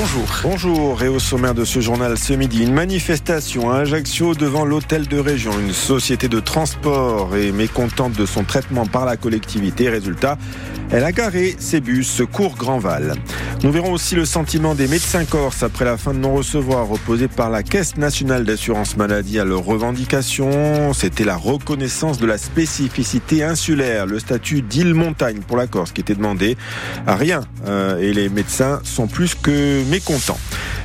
bonjour. Bonjour et au sommaire de ce journal ce midi, une manifestation à Ajaccio devant l'hôtel de région. Une société de transport est mécontente de son traitement par la collectivité. Résultat, elle a garé ses bus secours Grandval. Nous verrons aussi le sentiment des médecins corses après la fin de non-recevoir opposée par la Caisse nationale d'assurance maladie à leurs revendications. C'était la reconnaissance de la spécificité insulaire, le statut d'île montagne pour la Corse qui était demandé. Rien. Euh, et les médecins sont plus que mécontents.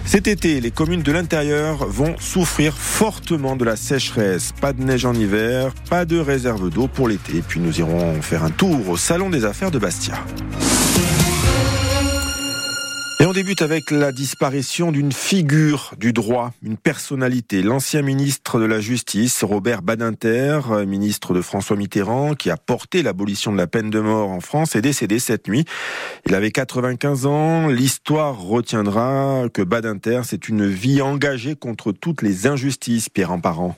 Cet été, les communes de l'intérieur vont souffrir fortement de la sécheresse. Pas de neige en hiver, pas de réserve d'eau pour l'été. Puis nous irons faire un tour au Salon des affaires de Bastia. Et on débute avec la disparition d'une figure du droit, une personnalité. L'ancien ministre de la Justice, Robert Badinter, ministre de François Mitterrand, qui a porté l'abolition de la peine de mort en France, est décédé cette nuit. Il avait 95 ans. L'histoire retiendra que Badinter, c'est une vie engagée contre toutes les injustices, Pierre Parent.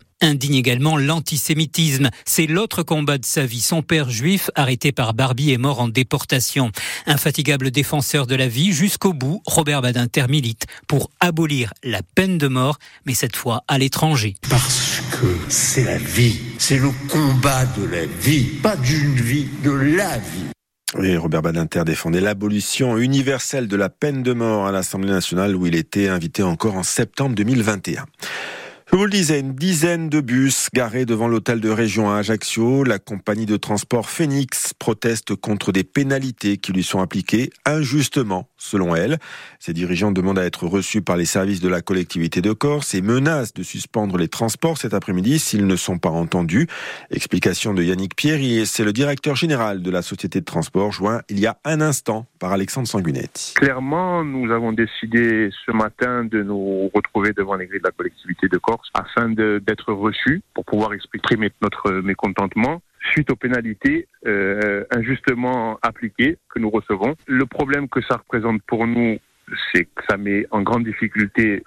indigne également l'antisémitisme. C'est l'autre combat de sa vie. Son père juif, arrêté par Barbie, est mort en déportation. Infatigable défenseur de la vie, jusqu'au bout, Robert Badinter milite pour abolir la peine de mort, mais cette fois à l'étranger. Parce que c'est la vie, c'est le combat de la vie, pas d'une vie, de la vie. Oui, Robert Badinter défendait l'abolition universelle de la peine de mort à l'Assemblée nationale où il était invité encore en septembre 2021. Je vous le disais, une dizaine de bus garés devant l'hôtel de région à Ajaccio. La compagnie de transport Phoenix proteste contre des pénalités qui lui sont appliquées injustement, selon elle. Ses dirigeants demandent à être reçus par les services de la collectivité de Corse et menacent de suspendre les transports cet après-midi s'ils ne sont pas entendus. Explication de Yannick Pierry, c'est le directeur général de la société de transport joint il y a un instant par Alexandre Sanguinetti. Clairement, nous avons décidé ce matin de nous retrouver devant les grilles de la collectivité de Corse afin d'être reçus pour pouvoir exprimer notre mécontentement suite aux pénalités euh, injustement appliquées que nous recevons. Le problème que ça représente pour nous, c'est que ça met en grande difficulté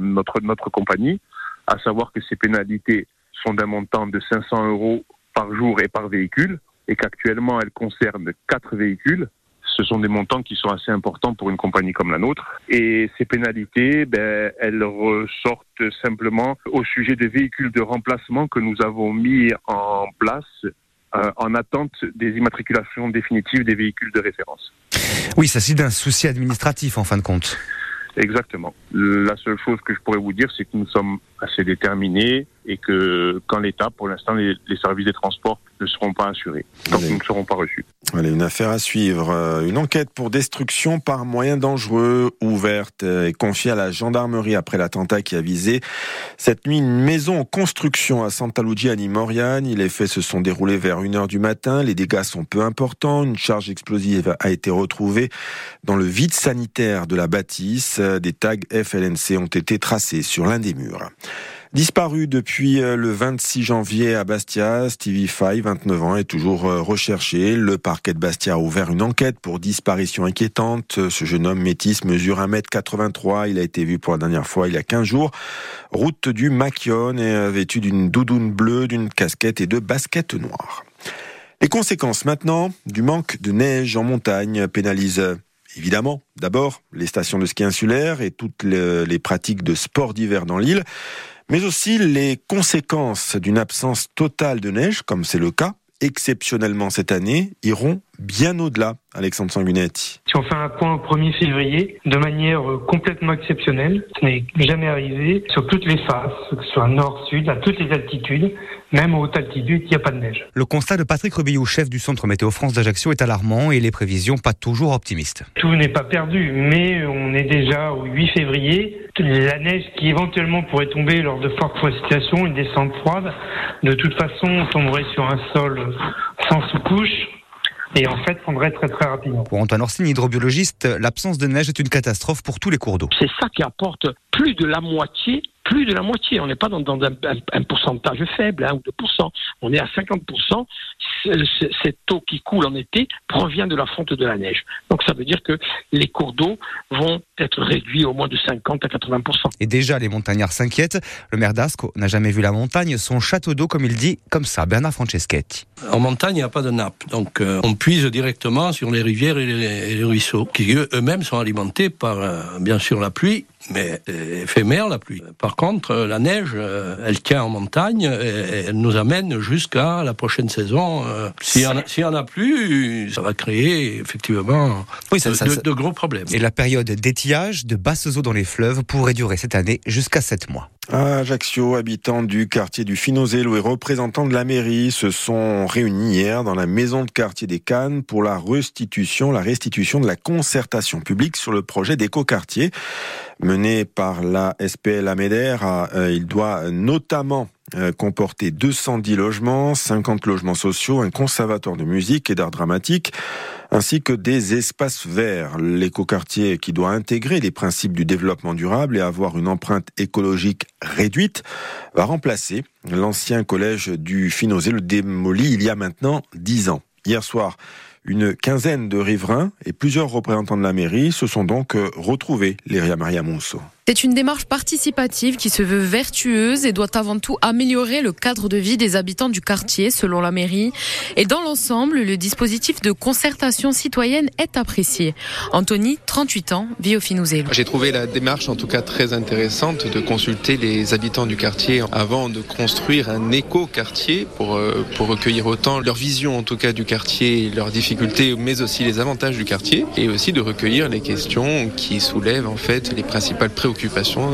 notre, notre compagnie, à savoir que ces pénalités sont d'un montant de 500 euros par jour et par véhicule, et qu'actuellement elles concernent quatre véhicules ce sont des montants qui sont assez importants pour une compagnie comme la nôtre. Et ces pénalités, ben, elles ressortent simplement au sujet des véhicules de remplacement que nous avons mis en place euh, en attente des immatriculations définitives des véhicules de référence. Oui, ça c'est d'un souci administratif en fin de compte. Exactement. La seule chose que je pourrais vous dire, c'est que nous sommes assez déterminés et que quand l'État, pour l'instant, les, services des transports ne seront pas assurés. Donc ne serons pas reçus. Allez, une affaire à suivre. Euh, une enquête pour destruction par moyens dangereux ouverte et confiée à la gendarmerie après l'attentat qui a visé cette nuit une maison en construction à Santa Lucia à Moriane. Les faits se sont déroulés vers 1h du matin. Les dégâts sont peu importants. Une charge explosive a été retrouvée dans le vide sanitaire de la bâtisse. Des tags FLNC ont été tracés sur l'un des murs. Disparu depuis euh, le 26 janvier à Bastia, Stevie Fay, 29 ans, est toujours euh, recherché. Le parquet de Bastia a ouvert une enquête pour disparition inquiétante. Ce jeune homme métis mesure 1m83. Il a été vu pour la dernière fois il y a 15 jours. Route du Maquion et vêtu d'une doudoune bleue, d'une casquette et de baskets noires. Les conséquences maintenant du manque de neige en montagne pénalisent évidemment, d'abord, les stations de ski insulaires et toutes les pratiques de sport d'hiver dans l'île mais aussi les conséquences d'une absence totale de neige, comme c'est le cas. Exceptionnellement cette année, iront bien au-delà, Alexandre Sanguinetti. Si on fait un point au 1er février, de manière euh, complètement exceptionnelle, ce n'est jamais arrivé, sur toutes les faces, que ce soit nord-sud, à toutes les altitudes, même aux hautes altitudes, il n'y a pas de neige. Le constat de Patrick Rebillou, chef du centre Météo France d'Ajaccio, est alarmant et les prévisions pas toujours optimistes. Tout n'est pas perdu, mais on est déjà au 8 février. La neige qui éventuellement pourrait tomber lors de fortes précipitations, une descente froide, de toute façon, on tomberait sur un sol sans sous-couche et en fait fondrait très très rapidement. Pour Antoine Orsini, hydrobiologiste, l'absence de neige est une catastrophe pour tous les cours d'eau. C'est ça qui apporte plus de la moitié plus de la moitié. On n'est pas dans, un, pourcentage faible, 1 ou 2%. On est à 50%. Cette eau qui coule en été provient de la fonte de la neige. Donc ça veut dire que les cours d'eau vont être réduits au moins de 50 à 80%. Et déjà, les montagnards s'inquiètent. Le maire d'Asco n'a jamais vu la montagne, son château d'eau, comme il dit, comme ça, Bernard Franceschetti. En montagne, il n'y a pas de nappe. Donc euh, on puise directement sur les rivières et les, ruisseaux, qui eux-mêmes sont alimentés par, euh, bien sûr, la pluie mais éphémère la pluie. Par contre, la neige, euh, elle tient en montagne et elle nous amène jusqu'à la prochaine saison. Euh, s'il n'y en, a plus, ça va créer effectivement de, gros problèmes. Et la période d'étiage de basses eaux dans les fleuves pourrait durer cette année jusqu'à 7 mois. Ajaccio, habitants du quartier du Finozelo et représentants de la mairie se sont réunis hier dans la maison de quartier des Cannes pour la restitution, la restitution de la concertation publique sur le projet d'éco-quartier mené par la SPL Améder. Euh, il doit notamment euh, comporter 210 logements, 50 logements sociaux, un conservatoire de musique et d'art dramatique, ainsi que des espaces verts. L'écoquartier qui doit intégrer les principes du développement durable et avoir une empreinte écologique réduite va remplacer l'ancien collège du Finozé, le démoli il y a maintenant 10 ans. Hier soir, une quinzaine de riverains et plusieurs représentants de la mairie se sont donc euh, retrouvés, Léria Maria Monceau. C'est une démarche participative qui se veut vertueuse et doit avant tout améliorer le cadre de vie des habitants du quartier, selon la mairie. Et dans l'ensemble, le dispositif de concertation citoyenne est apprécié. Anthony, 38 ans, vit au Finouzé. J'ai trouvé la démarche en tout cas très intéressante de consulter les habitants du quartier avant de construire un éco-quartier pour, euh, pour recueillir autant leur vision en tout cas du quartier, leurs difficultés, mais aussi les avantages du quartier et aussi de recueillir les questions qui soulèvent en fait les principales préoccupations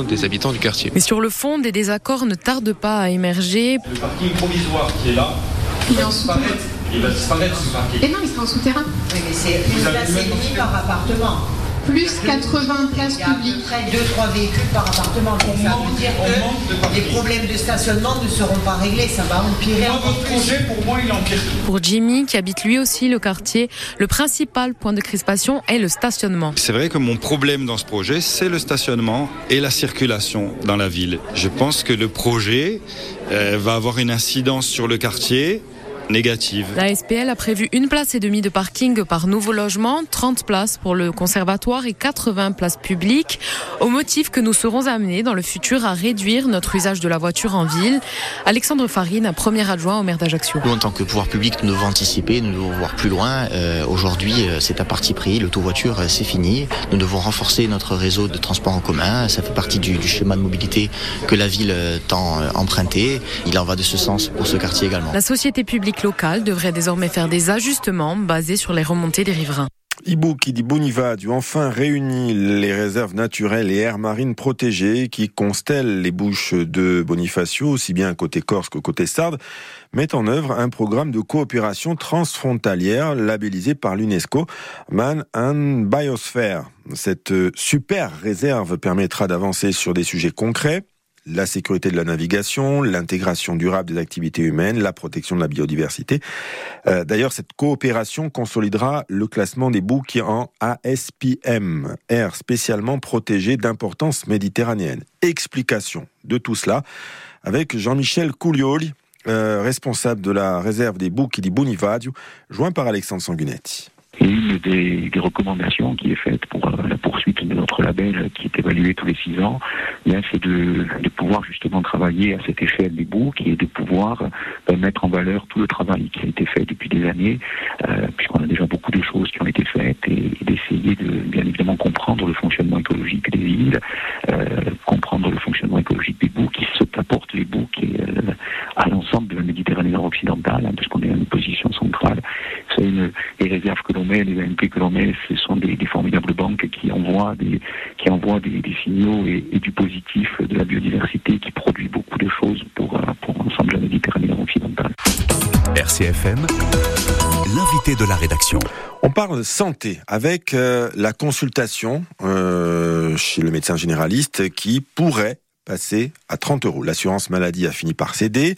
des habitants du quartier. Mais sur le fond, des désaccords ne tardent pas à émerger. Le parking provisoire qui est là, il, va disparaître. Il va disparaître ce parking. Et non, il sera en souterrain. Oui, mais c'est une place et demie par appartement plus 80 places publiques. Près 2-3 véhicules par appartement. Donc ça veut dire que les problèmes de stationnement ne seront pas réglés. Ça va empirer. Moi, votre projet, pour moi, il empire Pour Jimmy, qui habite lui aussi le quartier, le principal point de crispation est le stationnement. C'est vrai que mon problème dans ce projet, c'est le stationnement et la circulation dans la ville. Je pense que le projet euh, va avoir une incidence sur le quartier négative. La SPL a prévu une place et demie de parking par nouveau logement, 30 places pour le conservatoire et 80 places publiques, au motif que nous serons amenés dans le futur à réduire notre usage de la voiture en ville. Alexandre Farine, premier adjoint au maire d'Ajaccio. Nous, en tant que pouvoir public, nous devons anticiper, nous devons voir plus loin. Euh, aujourd'hui, euh, c'est à parti pris, le tout voiture, euh, c'est fini. Nous devons renforcer notre réseau de transport en commun. Ça fait partie du, du schéma de mobilité que la ville tend emprunté. Il en va de ce sens pour ce quartier également. La société publique local devrait désormais faire des ajustements basés sur les remontées des riverains. Ibou qui dit Boniva du enfin réunit les réserves naturelles et aires marines protégées qui constellent les bouches de Bonifacio, aussi bien côté Corse que côté Sarde, met en œuvre un programme de coopération transfrontalière labellisé par l'UNESCO Man and Biosphere. Cette super réserve permettra d'avancer sur des sujets concrets la sécurité de la navigation, l'intégration durable des activités humaines, la protection de la biodiversité. Euh, d'ailleurs, cette coopération consolidera le classement des boucs en ASPM, air spécialement protégé d'importance méditerranéenne. Explication de tout cela avec Jean-Michel Coulioli, euh, responsable de la réserve des boucs di Bonivadio, joint par Alexandre Sanguinetti. une des, recommandations qui est faite pour euh, la poursuite de notre label qui est évalué tous les six ans, c'est de, pouvoir justement travailler à cette échelle des boucs et de pouvoir euh, mettre en valeur tout le travail qui a été fait depuis des années, euh, puisqu'on a déjà beaucoup de choses qui ont été faites, et, d'essayer de bien évidemment comprendre le fonctionnement écologique des villes, euh, comprendre le fonctionnement écologique des boucs, qui se les boucs et, à l'ensemble de la Méditerranée nord-occidentale, hein, parce qu'on est à une position centrale, c'est une, les réserves que l'on met, les AMP que l'on met, ce sont des, des formidables banques qui envoient des, qui envoient des, des signaux et, et, du positif de la biodiversité qui produit beaucoup de choses pour, euh, pour l'ensemble de la Méditerranée occidentale. RCFM, l'invité de la rédaction. On parle santé avec euh, la consultation euh, chez le médecin généraliste qui pourrait passer à 30 euros. L'assurance maladie a fini par céder.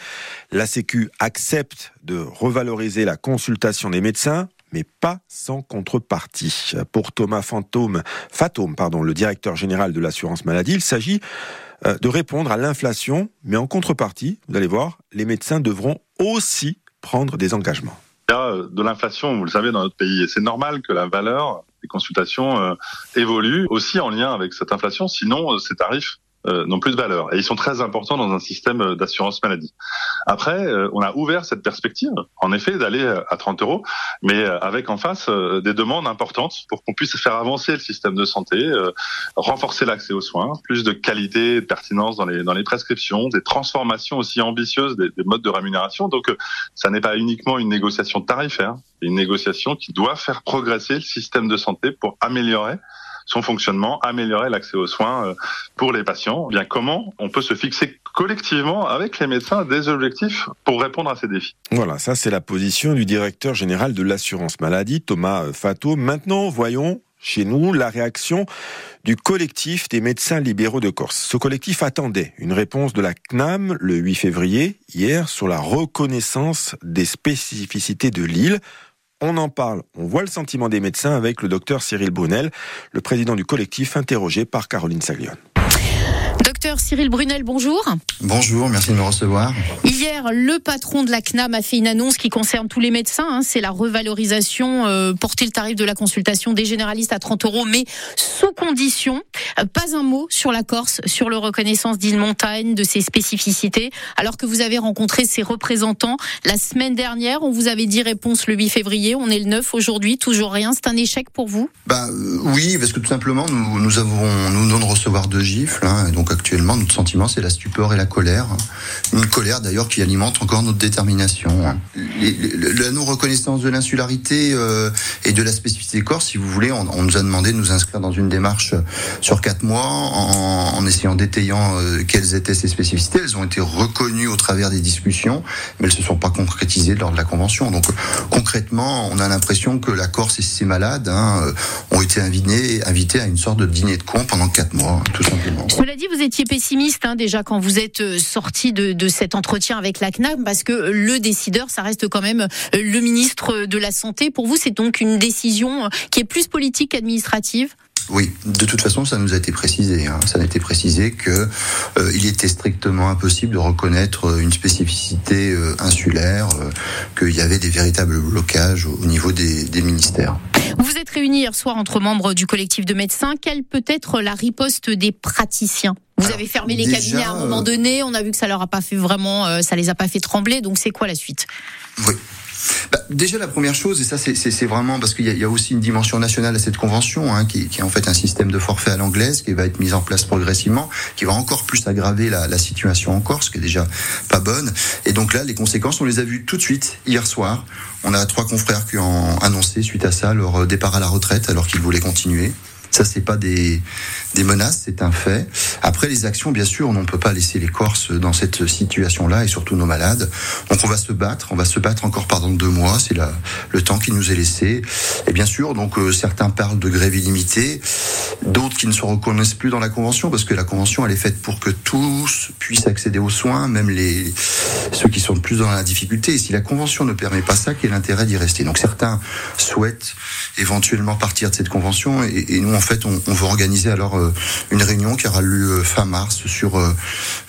La Sécu accepte de revaloriser la consultation des médecins mais pas sans contrepartie. Pour Thomas Fantôme, Fatome, pardon, le directeur général de l'assurance maladie, il s'agit euh, de répondre à l'inflation, mais en contrepartie, vous allez voir, les médecins devront aussi prendre des engagements. Il y a de l'inflation, vous le savez, dans notre pays, et c'est normal que la valeur des consultations euh, évolue aussi en lien avec cette inflation, sinon ces tarifs euh, n'ont plus de valeur. Et ils sont très importants dans un système d'assurance maladie. Après, euh, on a ouvert cette perspective, en effet, d'aller à 30 euros, mais avec en face euh, des demandes importantes pour qu'on puisse faire avancer le système de santé, euh, renforcer l'accès aux soins, plus de qualité de pertinence dans les, dans les prescriptions, des transformations aussi ambitieuses des, des modes de rémunération. Donc, euh, ça n'est pas uniquement une négociation tarifaire, c'est une négociation qui doit faire progresser le système de santé pour améliorer son fonctionnement, améliorer l'accès aux soins pour les patients. Eh bien, comment on peut se fixer collectivement avec les médecins des objectifs pour répondre à ces défis? Voilà, ça c'est la position du directeur général de l'assurance maladie, Thomas Fato. Maintenant, voyons chez nous la réaction du collectif des médecins libéraux de Corse. Ce collectif attendait une réponse de la CNAM le 8 février, hier, sur la reconnaissance des spécificités de l'île. On en parle, on voit le sentiment des médecins avec le docteur Cyril Brunel, le président du collectif interrogé par Caroline Saglione. Docteur Cyril Brunel, bonjour. Bonjour, merci de me recevoir. Hier, le patron de la CNAM a fait une annonce qui concerne tous les médecins. Hein, c'est la revalorisation, euh, porter le tarif de la consultation des généralistes à 30 euros, mais sous condition. Pas un mot sur la Corse, sur le reconnaissance d'île Montagne, de ses spécificités. Alors que vous avez rencontré ses représentants la semaine dernière, on vous avait dit réponse le 8 février. On est le 9 aujourd'hui, toujours rien. C'est un échec pour vous? Bah euh, oui, parce que tout simplement, nous, nous avons, nous venons de recevoir deux gifles, hein, et donc actuellement, notre sentiment, c'est la stupeur et la colère. Une colère d'ailleurs qui alimente encore notre détermination. La non-reconnaissance de l'insularité euh, et de la spécificité corse, si vous voulez, on, on, nous a demandé de nous inscrire dans une démarche sur quatre mois en, en essayant d'étayant euh, quelles étaient ces spécificités. Elles ont été reconnues au travers des discussions, mais elles se sont pas concrétisées lors de la convention. Donc concrètement, on a l'impression que la Corse et ses malades hein, ont été invités, à une sorte de dîner de con pendant quatre mois, tout simplement. Cela dit, vous étiez pessimiste hein, déjà quand vous êtes sorti de, de, cet entretien avec la CNAM, parce que le décideur, ça reste quand même le ministre de la Santé. Pour vous, c'est donc une décision qui est plus politique qu'administrative? Oui, de toute façon, ça nous a été précisé. Hein. Ça a été précisé que euh, il était strictement impossible de reconnaître une spécificité euh, insulaire, euh, qu'il y avait des véritables blocages au niveau des, des ministères. Vous êtes réunis hier soir entre membres du collectif de médecins. Quelle peut être la riposte des praticiens? Vous avez fermé les déjà, cabinets à un moment donné. On a vu que ça leur a pas fait vraiment, ça les a pas fait trembler. Donc c'est quoi la suite? Oui. Bah, déjà la première chose, et ça c'est vraiment parce qu'il y, y, a aussi une dimension nationale à cette convention, hein, qui, qui, est en fait un système de forfait à l'anglaise qui va être mis en place progressivement, qui va encore plus aggraver la, la, situation en Corse, qui est déjà pas bonne. Et donc là, les conséquences, on les a vues tout de suite hier soir. On a trois confrères qui ont annoncé suite à ça leur départ à la retraite alors qu'ils voulaient continuer. Ça, c'est pas des, menaces, c'est un fait. Après, les actions, bien sûr, on ne peut pas laisser les Corses dans cette situation-là et surtout nos malades. Donc, on va se battre. On va se battre encore pendant deux mois. C'est le temps qui nous est laissé. Et bien sûr, donc, euh, certains parlent de grève illimitée. D'autres qui ne se reconnaissent plus dans la convention parce que la convention, elle est faite pour que tous puissent accéder aux soins, même les, ceux qui sont le plus dans la difficulté. Et si la convention ne permet pas ça, quel intérêt d'y rester? Donc, certains souhaitent éventuellement partir de cette convention et, et nous, en fait, on, on veut organiser alors euh, une réunion qui aura lieu fin mars sur euh,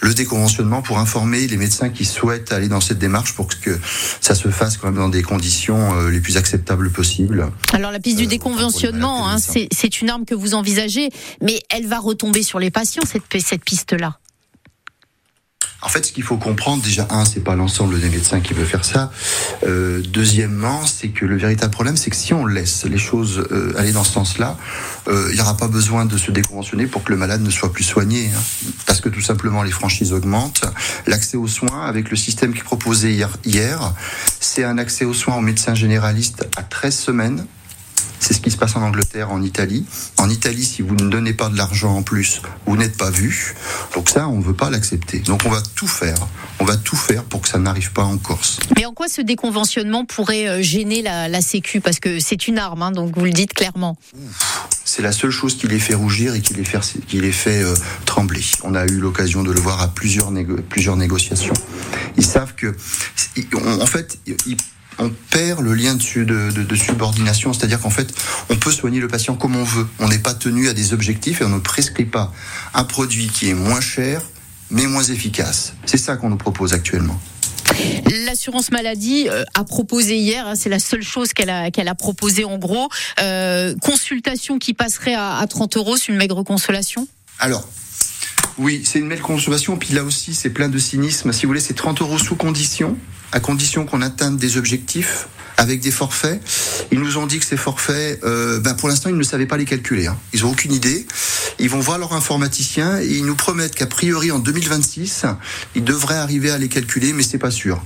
le déconventionnement pour informer les médecins qui souhaitent aller dans cette démarche pour que ça se fasse quand même dans des conditions euh, les plus acceptables possibles. Alors la piste du déconventionnement, hein, c'est une arme que vous envisagez, mais elle va retomber sur les patients cette, cette piste-là. En fait, ce qu'il faut comprendre, déjà, un, c'est pas l'ensemble des médecins qui veut faire ça. Euh, deuxièmement, c'est que le véritable problème, c'est que si on laisse les choses euh, aller dans ce sens-là, euh, il n'y aura pas besoin de se déconventionner pour que le malade ne soit plus soigné. Hein. parce que tout simplement, les franchises augmentent. L'accès aux soins, avec le système qui proposé hier, hier c'est un accès aux soins aux médecins généralistes à 13 semaines. C'est ce qui se passe en Angleterre, en Italie. En Italie, si vous ne donnez pas de l'argent en plus, vous n'êtes pas vu. Donc ça, on ne veut pas l'accepter. Donc on va tout faire. On va tout faire pour que ça n'arrive pas en Corse. Mais en quoi ce déconventionnement pourrait euh, gêner la, la Sécu? Parce que c'est une arme, hein, donc vous le dites clairement. C'est la seule chose qui les fait rougir et qui les fait, qui les fait euh, trembler. On a eu l'occasion de le voir à plusieurs, négo plusieurs négociations. Ils savent que, en fait, ils on perd le lien de, de, de subordination, c'est-à-dire qu'en fait, on peut soigner le patient comme on veut. On n'est pas tenu à des objectifs et on ne prescrit pas un produit qui est moins cher mais moins efficace. C'est ça qu'on nous propose actuellement. L'assurance maladie euh, a proposé hier, hein, c'est la seule chose qu'elle a, qu'elle a proposé en gros, euh, consultation qui passerait à, à 30 euros, c'est une maigre consolation? Alors, oui, c'est une maigre consommation. Puis là aussi, c'est plein de cynisme. Si vous voulez, c'est 30 euros sous condition, à condition qu'on atteigne des objectifs avec des forfaits. Ils nous ont dit que ces forfaits, euh, ben pour l'instant, ils ne savaient pas les calculer. Hein. Ils n'ont aucune idée. Ils vont voir leur informaticien et ils nous promettent qu'a priori, en 2026, ils devraient arriver à les calculer, mais c'est pas sûr.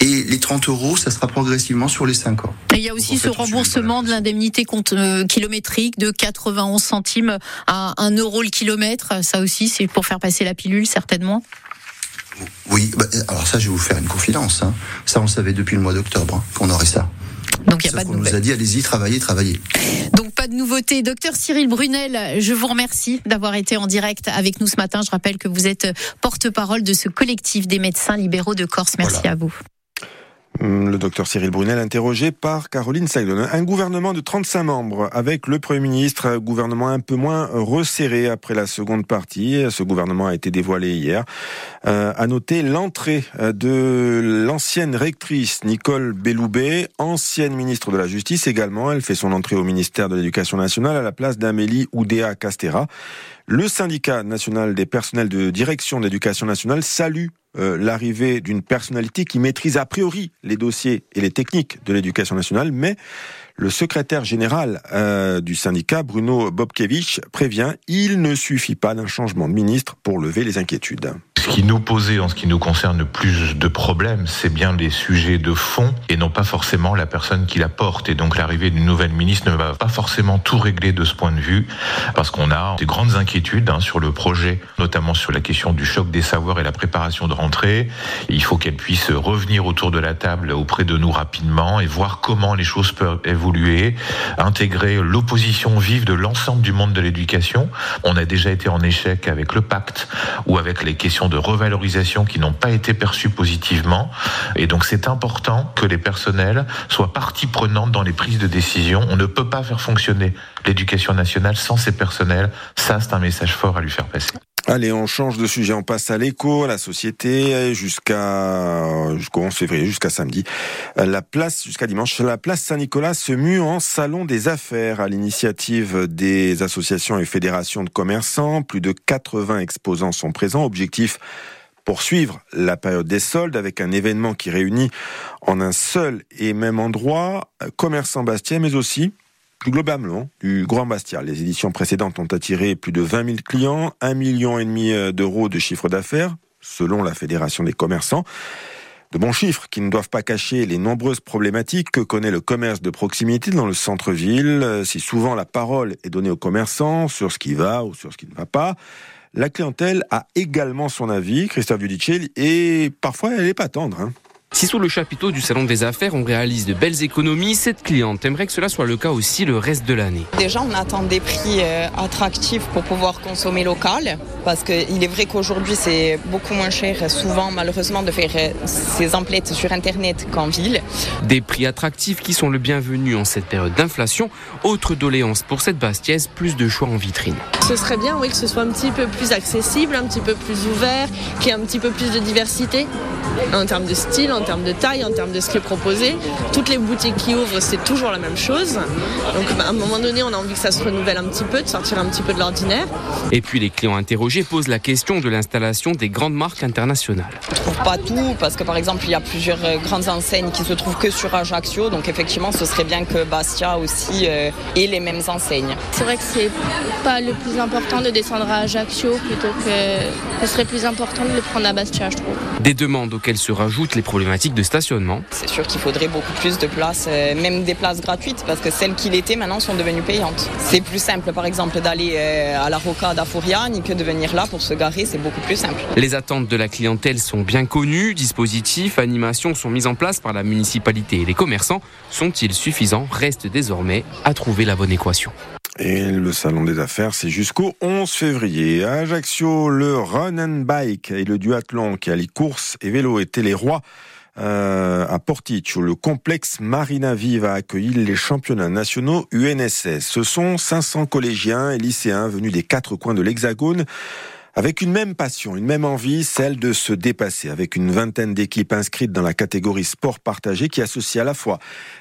Et les 30 euros, ça sera progressivement sur les 5 ans. Et il y a aussi ce remboursement de l'indemnité euh, kilométrique de 91 centimes à 1 euro le kilomètre. Ça aussi, c'est pour faire passer la pilule, certainement. Oui, bah, alors ça, je vais vous faire une confidence. Hein. Ça, on le savait depuis le mois d'octobre hein, qu'on aurait ça. Donc il n'y a pas de On nous a dit allez-y, travaillez, travaillez. Donc pas de nouveauté. Docteur Cyril Brunel, je vous remercie d'avoir été en direct avec nous ce matin. Je rappelle que vous êtes porte-parole de ce collectif des médecins libéraux de Corse. Merci voilà. à vous. Hum, Le docteur Cyril Brunel, interrogé par Caroline Saglon. Un gouvernement de 35 membres avec le Premier ministre, un gouvernement un peu moins resserré après la seconde partie. Ce gouvernement a été dévoilé hier. Euh, à noter l'entrée de l'ancienne rectrice Nicole Belloubet, ancienne ministre de la Justice également. Elle fait son entrée au ministère de l'Éducation nationale à la place d'Amélie Oudéa Castera. Le syndicat national des personnels de direction de l'éducation nationale salue euh, l'arrivée d'une personnalité qui maîtrise a priori les dossiers et les techniques de l'éducation nationale, mais le secrétaire général euh, du syndicat, Bruno Bobkevich, prévient il ne suffit pas d'un changement de ministre pour lever les inquiétudes. Ce qui nous posait, en ce qui nous concerne, le plus de problèmes, c'est bien les sujets de fond et non pas forcément la personne qui la porte. Et donc l'arrivée d'une nouvelle ministre ne va pas forcément tout régler de ce point de vue, parce qu'on a des grandes inquiétudes hein, sur le projet, notamment sur la question du choc des savoirs et la préparation de rentrée. Il faut qu'elle puisse revenir autour de la table auprès de nous rapidement et voir comment les choses peuvent évoluer, intégrer l'opposition vive de l'ensemble du monde de l'éducation. On a déjà été en échec avec le pacte ou avec les questions de revalorisation qui n'ont pas été perçues positivement. Et donc c'est important que les personnels soient partie prenante dans les prises de décision. On ne peut pas faire fonctionner l'éducation nationale sans ces personnels. Ça, c'est un message fort à lui faire passer. Allez, on change de sujet, on passe à l'écho, à la société, jusqu'à jusqu'au 11 février, jusqu'à samedi. La place, jusqu'à dimanche, la place Saint-Nicolas se mue en salon des affaires à l'initiative des associations et fédérations de commerçants. Plus de 80 exposants sont présents. Objectif poursuivre la période des soldes avec un événement qui réunit en un seul et même endroit commerçants bastiens, mais aussi plus globalement du Grand Bastia. Les éditions précédentes ont attiré plus de 20 000 clients, 1,5 million demi d'euros de chiffre d'affaires, selon la Fédération des commerçants. De bons chiffres qui ne doivent pas cacher les nombreuses problématiques que connaît le commerce de proximité dans le centre-ville. Si souvent la parole est donnée aux commerçants sur ce qui va ou sur ce qui ne va pas, la clientèle a également son avis, Christophe Giudicelli, et parfois elle n'est pas tendre. Hein. Si sous le chapiteau du salon des affaires, on réalise de belles économies, cette cliente aimerait que cela soit le cas aussi le reste de l'année. Déjà, on attend des prix euh, attractifs pour pouvoir consommer local, parce qu'il est vrai qu'aujourd'hui, c'est beaucoup moins cher, souvent, malheureusement, de faire euh, ces emplettes sur Internet qu'en ville. Des prix attractifs qui sont le bienvenu en cette période d'inflation. Autre doléance pour cette Bastiaise, plus de choix en vitrine. Ce serait bien, oui, que ce soit un petit peu plus accessible, un petit peu plus ouvert, qu'il y ait un petit peu plus de diversité en termes de style, en termes de taille, en termes de ce qui est proposé. Toutes les boutiques qui ouvrent, c'est toujours la même chose. Donc bah, à un moment donné, on a envie que ça se renouvelle un petit peu, de sortir un petit peu de l'ordinaire. Et puis les clients interrogés posent la question de l'installation des grandes marques internationales. On trouve pas tout parce que par exemple il y a plusieurs euh, grandes enseignes qui se trouvent que sur Ajaccio donc effectivement ce serait bien que Bastia aussi euh, ait les mêmes enseignes. C'est vrai que c'est pas le plus important de descendre à Ajaccio plutôt que ce serait plus important de le prendre à Bastia je trouve. Des demandes auxquelles se rajoutent les problématiques de stationnement. C'est sûr qu'il faudrait beaucoup plus de places, euh, même des places gratuites parce que celles qui l'étaient maintenant sont devenues payantes. C'est plus simple par exemple d'aller euh, à la Rocade à Fouriani que de venir là pour se garer, c'est beaucoup plus simple. Les attentes de la clientèle sont bien connues, dispositifs, animations sont mises en place par la municipalité et les commerçants. Sont-ils suffisants? Reste désormais à trouver la bonne équation. Et le salon des affaires, c'est jusqu'au 11 février. À Ajaccio, le Run and Bike et le duathlon qui allie course et vélo étaient les rois. Euh, à Porticcio, le complexe Marina Vive a accueilli les championnats nationaux UNSS. Ce sont 500 collégiens et lycéens venus des quatre coins de l'Hexagone avec une même passion, une même envie, celle de se dépasser, avec une vingtaine d'équipes inscrites dans la catégorie sport partagé qui associe à la fois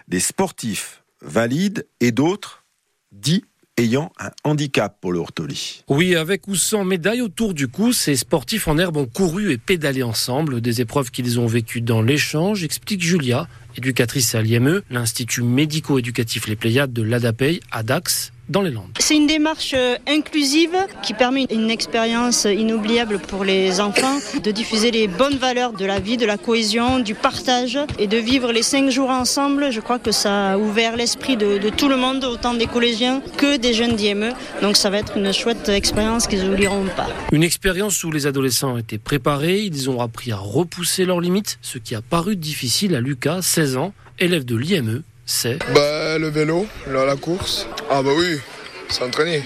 des sportifs valides et d'autres dits ayant un handicap pour le Hortoli. Oui, avec ou sans médaille autour du cou, ces sportifs en herbe ont couru et pédalé ensemble, des épreuves qu'ils ont vécues dans l'échange, explique Julia, éducatrice à l'IME, l'Institut médico-éducatif Les Pléiades de l'ADAPEI à Dax, dans les Landes. C'est une démarche euh, inclusive qui permet une expérience inoubliable pour les enfants, de diffuser les bonnes valeurs de la vie, de la cohésion, du partage et de vivre les cinq jours ensemble. Je crois que ça a ouvert l'esprit de, de tout le monde, autant des collégiens que des jeunes d'IME. Donc ça va être une chouette expérience qu'ils n'oublieront pas. Une expérience où les adolescents étaient préparés, ils ont appris à repousser leurs limites, ce qui a paru difficile à Lucas, 16 ans, élève de l'IME c'est Bah le vélo, la, la course. Ah bah oui, s'entraîner.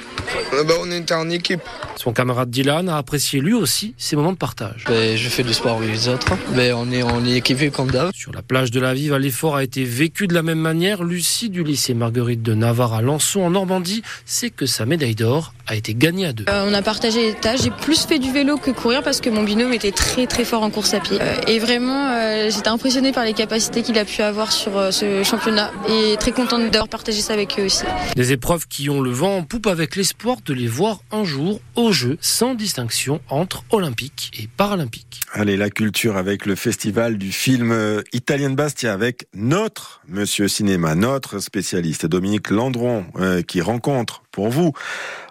Bah, on était en équipe. Son camarade Dylan a apprécié lui aussi ces moments de partage. Ben, je fais du sport avec les autres. Ben, on est, on est équipé comme d'hab. Sur la plage de la Vive, l'effort a été vécu de la même manière. Lucie du lycée Marguerite de Navarre à Lançon en Normandie sait que sa médaille d'or a été gagnée à deux. Euh, on a partagé les tâches. J'ai plus fait du vélo que courir parce que mon binôme était très très fort en course à pied. Euh, et vraiment, euh, j'étais impressionnée par les capacités qu'il a pu avoir sur euh, ce championnat et très contente d'avoir partagé ça avec eux aussi. Des épreuves qui ont le vent en poupe avec l'espoir de les voir un jour au jeu sans distinction entre olympique et paralympique. Allez, la culture avec le festival du film euh, italien de Bastia avec notre monsieur cinéma, notre spécialiste Dominique Landron euh, qui rencontre pour vous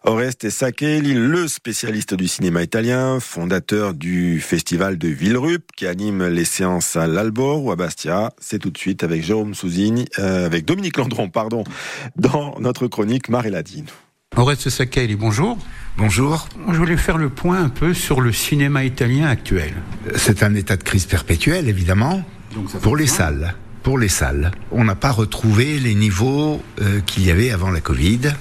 Oreste Saccheli, le spécialiste du cinéma italien, fondateur du festival de Villerup qui anime les séances à l'Albor ou à Bastia. C'est tout de suite avec Jérôme Souzini, euh, avec Dominique Landron, pardon, dans notre chronique Maréladine. Oreste Saccheli, bonjour. Bonjour. Je voulais faire le point un peu sur le cinéma italien actuel. C'est un état de crise perpétuelle, évidemment, pour les salles. Pour les salles. On n'a pas retrouvé les niveaux euh, qu'il y avait avant la Covid.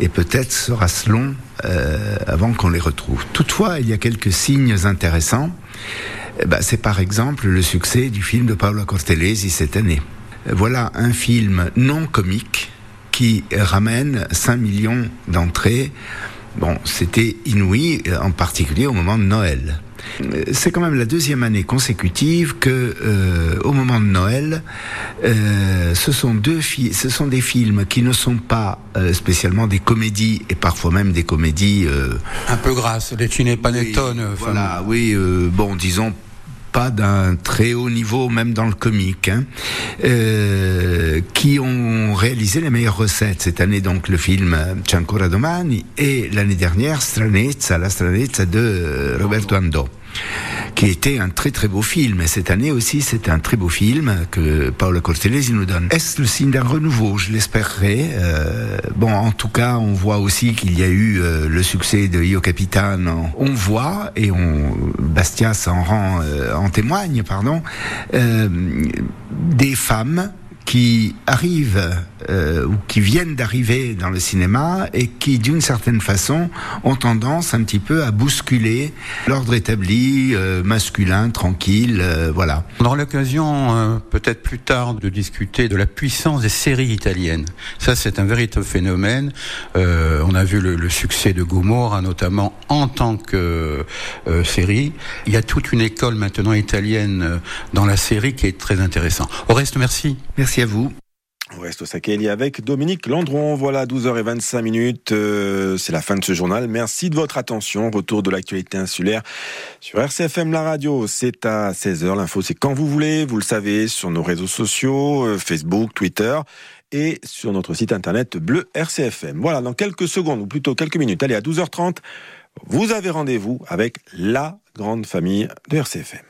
Et peut-être sera-ce long euh, avant qu'on les retrouve. Toutefois, il y a quelques signes intéressants. Eh ben, C'est par exemple le succès du film de Paolo Cortellesi cette année. Voilà un film non comique qui ramène 5 millions d'entrées. Bon, c'était inouï, en particulier au moment de Noël. C'est quand même la deuxième année consécutive que, euh, au moment de Noël, euh, ce sont deux ce sont des films qui ne sont pas euh, spécialement des comédies et parfois même des comédies un peu grasses, des ciné-panettone. Oui, voilà, oui, bon, disons d'un très haut niveau, même dans le comique, hein, euh, qui ont réalisé les meilleures recettes. Cette année, donc, le film C'è ancora domani et l'année dernière, Stranezza, la Stranezza de Roberto Andò qui était un très très beau film. Et cette année aussi, c'est un très beau film que Paolo Cortellesi nous donne. Est-ce le signe d'un renouveau? Je l'espérerais. Euh, bon, en tout cas, on voit aussi qu'il y a eu euh, le succès de Io Capitano. On voit, et on, Bastia s'en rend, euh, en témoigne, pardon, des femmes qui arrivent euh, ou qui viennent d'arriver dans le cinéma et qui, d'une certaine façon, ont tendance un petit peu à bousculer l'ordre établi, euh, masculin, tranquille, euh, voilà. On aura l'occasion peut-être plus tard de discuter de la puissance des séries italiennes. Ça, c'est un véritable phénomène. on a vu le, le succès de Gomorra, notamment en tant que série. Il y a toute une école maintenant italienne dans la série qui est très intéressante. Au reste, merci. Merci à vous. On reste au Sakeli avec Dominique Landron. Voilà, 12h25 minutes. Euh, c'est la fin de ce journal. Merci de votre attention. Retour de l'actualité insulaire sur RCFM La Radio. C'est à 16h. L'info, c'est quand vous voulez. Vous le savez, sur nos réseaux sociaux, euh, Facebook, Twitter et sur notre site internet bleu RCFM. Voilà, dans quelques secondes, ou plutôt quelques minutes, allez, à 12h30, vous avez rendez-vous avec la grande famille de RCFM.